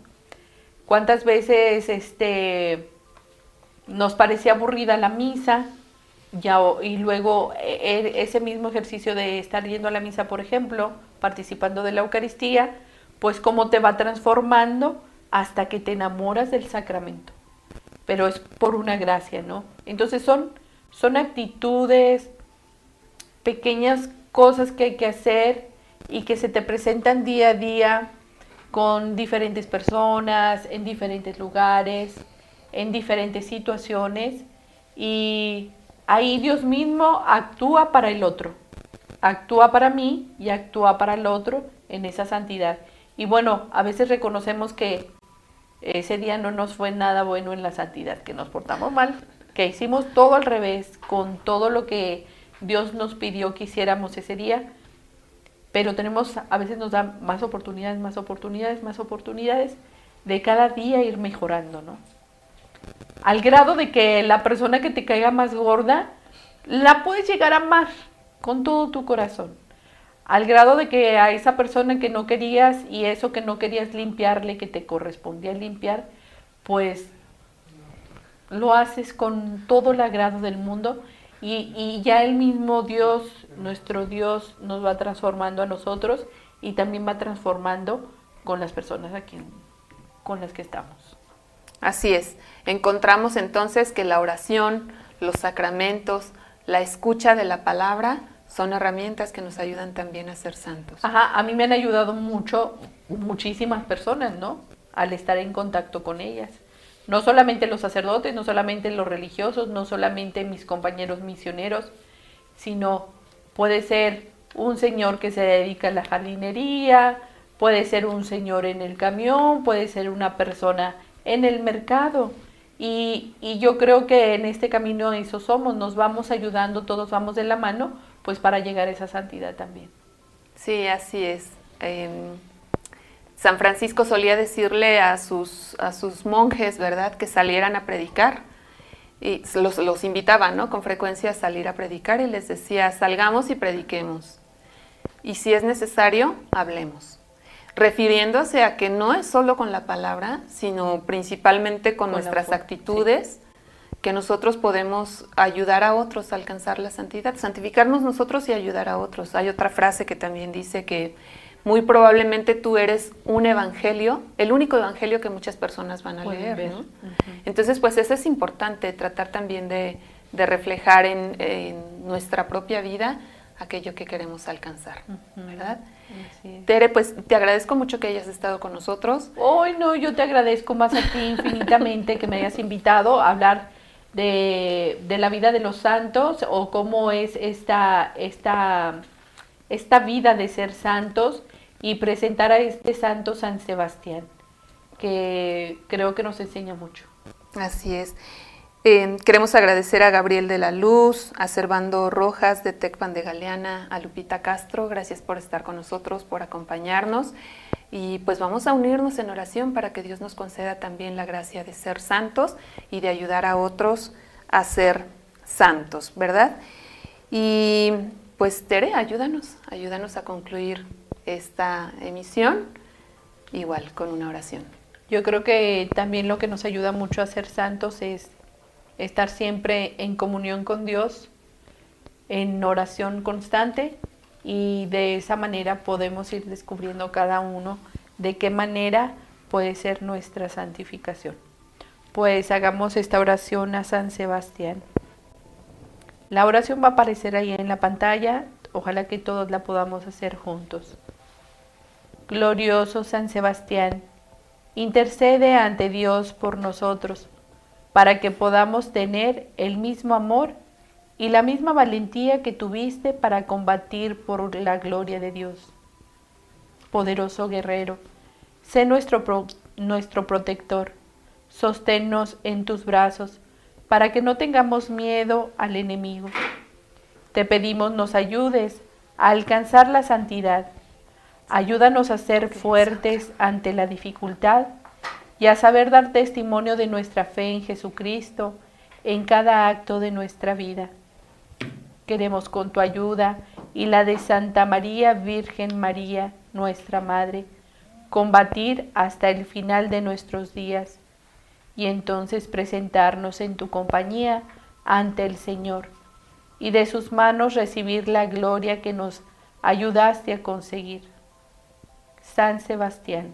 ¿Cuántas veces este, nos parecía aburrida la misa? Ya, y luego e, e, ese mismo ejercicio de estar yendo a la misa, por ejemplo, participando de la Eucaristía, pues cómo te va transformando hasta que te enamoras del sacramento. Pero es por una gracia, ¿no? Entonces son, son actitudes, pequeñas cosas que hay que hacer y que se te presentan día a día con diferentes personas, en diferentes lugares, en diferentes situaciones y ahí Dios mismo actúa para el otro, actúa para mí y actúa para el otro en esa santidad. Y bueno, a veces reconocemos que ese día no nos fue nada bueno en la santidad, que nos portamos mal, que hicimos todo al revés, con todo lo que Dios nos pidió que hiciéramos ese día, pero tenemos, a veces nos da más oportunidades, más oportunidades, más oportunidades de cada día ir mejorando, ¿no? Al grado de que la persona que te caiga más gorda, la puedes llegar a amar con todo tu corazón. Al grado de que a esa persona que no querías y eso que no querías limpiarle, que te correspondía limpiar, pues lo haces con todo el agrado del mundo y, ya el mismo Dios, nuestro Dios, nos va transformando a nosotros y también va transformando con las personas aquí, con las que estamos. Así es. Encontramos entonces que la oración, los sacramentos, la escucha de la palabra son herramientas que nos ayudan también a ser santos. Ajá, a mí me han ayudado mucho, muchísimas personas, ¿no? Al estar en contacto con ellas. No solamente los sacerdotes, no solamente los religiosos, no solamente mis compañeros misioneros, sino puede ser un señor que se dedica a la jardinería, puede ser un señor en el camión, puede ser una persona en el mercado. Y, y, yo creo que en este camino eso somos, nos vamos ayudando, todos vamos de la mano, pues para llegar a esa santidad también. Sí, así es. Em, San Francisco solía decirle a sus, a sus monjes, ¿verdad?, que salieran a predicar. Y los, los invitaba, ¿no?, con frecuencia a salir a predicar y les decía, salgamos y prediquemos. Y si es necesario, hablemos. Refiriéndose a que no es solo con la palabra, sino principalmente con, nuestras actitudes, que nosotros podemos ayudar a otros a alcanzar la santidad, santificarnos nosotros y ayudar a otros. Hay otra frase que también dice que muy probablemente tú eres un evangelio, el único evangelio que muchas personas van a leer. ¿no? Entonces, pues eso es importante, tratar también de, reflejar en, nuestra propia vida aquello que queremos alcanzar, ¿verdad? Tere, pues te agradezco mucho que hayas estado con nosotros. Hoy no, yo te agradezco más a ti infinitamente que me hayas invitado a hablar de, la vida de los santos o cómo es esta, esta, esta vida de ser santos y presentar a este santo San Sebastián, que creo que nos enseña mucho. Así es. Eh, queremos agradecer a Gabriel de la Luz, a Servando Rojas de Tecpan de Galeana, a Lupita Castro, gracias por estar con nosotros, por acompañarnos. Y pues vamos a unirnos en oración para que Dios nos conceda también la gracia de ser santos y de ayudar a otros a ser santos, ¿verdad? Y pues Tere, ayúdanos, ayúdanos a concluir esta emisión, igual con una oración. Yo creo que también lo que nos ayuda mucho a ser santos es estar siempre en comunión con Dios, en oración constante y de esa manera podemos ir descubriendo cada uno de qué manera puede ser nuestra santificación. Pues hagamos esta oración a San Sebastián. La oración va a aparecer ahí en la pantalla, ojalá que todos la podamos hacer juntos. Glorioso San Sebastián, intercede ante Dios por nosotros, para que podamos tener el mismo amor y la misma valentía que tuviste para combatir por la gloria de Dios. Poderoso guerrero, sé nuestro, nuestro protector, sosténnos en tus brazos, para que no tengamos miedo al enemigo. Te pedimos nos ayudes a alcanzar la santidad Ayúdanos a ser fuertes ante la dificultad y a saber dar testimonio de nuestra fe en Jesucristo en cada acto de nuestra vida. Queremos con tu ayuda y la de Santa María Virgen María, nuestra Madre, combatir hasta el final de nuestros días y entonces presentarnos en tu compañía ante el Señor y de sus manos recibir la gloria que nos ayudaste a conseguir. San Sebastián,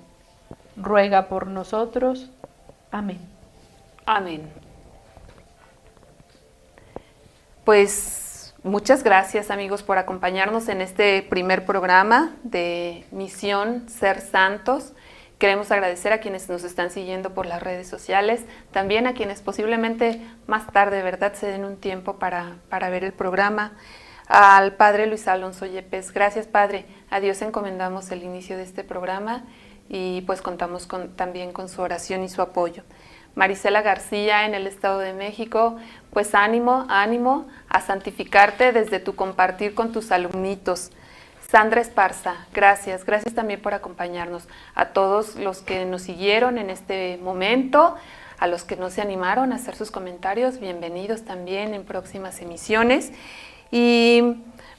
ruega por nosotros. Amén. Amén. Pues muchas gracias amigos por acompañarnos en este primer programa de Misión Ser Santos. Queremos agradecer a quienes nos están siguiendo por las redes sociales, también a quienes posiblemente más tarde, ¿verdad?, se den un tiempo para, para ver el programa. Al Padre Luis Alonso Yepes, gracias Padre, a Dios encomendamos el inicio de este programa y pues contamos con, también con su oración y su apoyo. Marisela García en el Estado de México, pues ánimo, ánimo a santificarte desde tu compartir con tus alumnitos. Sandra Esparza, gracias, gracias también por acompañarnos. A todos los que nos siguieron en este momento, a los que no se animaron a hacer sus comentarios, bienvenidos también en próximas emisiones. Y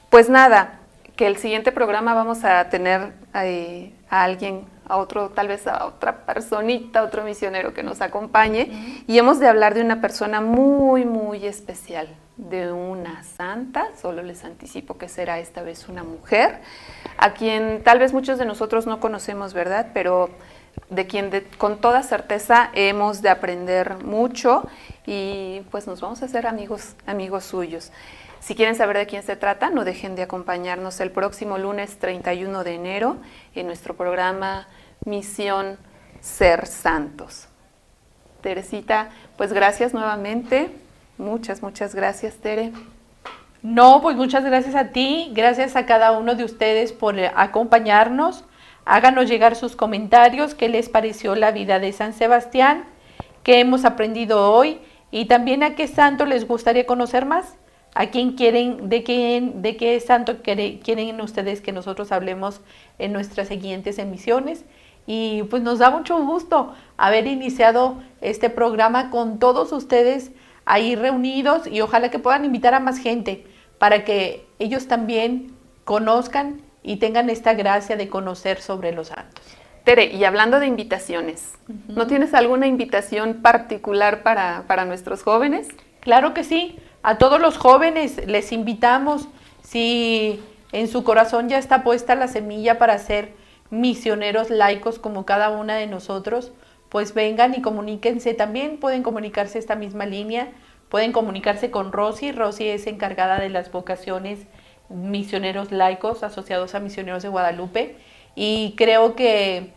pues nada, que el siguiente programa vamos a tener eh, a alguien a otro, tal vez a otra personita, otro misionero que nos acompañe. Y hemos de hablar de una persona muy, muy especial, de una santa, solo les anticipo que será esta vez una mujer, a quien tal vez muchos de nosotros no conocemos, ¿verdad? Pero de quien con toda certeza hemos de aprender mucho y pues nos vamos a hacer amigos, amigos suyos. Si quieren saber de quién se trata, no dejen de acompañarnos el próximo lunes 31 de enero en nuestro programa Misión Ser Santos. Teresita, pues gracias nuevamente. Muchas, muchas gracias, Tere. No, pues muchas gracias a ti, gracias a cada uno de ustedes por acompañarnos. Háganos llegar sus comentarios, qué les pareció la vida de San Sebastián, qué hemos aprendido hoy y también a qué santo les gustaría conocer más a quién quieren, de quién, de qué santo quieren ustedes que nosotros hablemos en nuestras siguientes emisiones. Y pues nos da mucho gusto haber iniciado este programa con todos ustedes ahí reunidos y ojalá que puedan invitar a más gente para que ellos también conozcan y tengan esta gracia de conocer sobre los santos. Tere, y hablando de invitaciones, ¿no tienes alguna invitación particular para, para nuestros jóvenes? Claro que sí. A todos los jóvenes les invitamos, si en su corazón ya está puesta la semilla para ser misioneros laicos como cada una de nosotros, pues vengan y comuníquense. También pueden comunicarse esta misma línea, pueden comunicarse con Rosy. Rosy es encargada de las vocaciones misioneros laicos asociados a misioneros de Guadalupe y creo que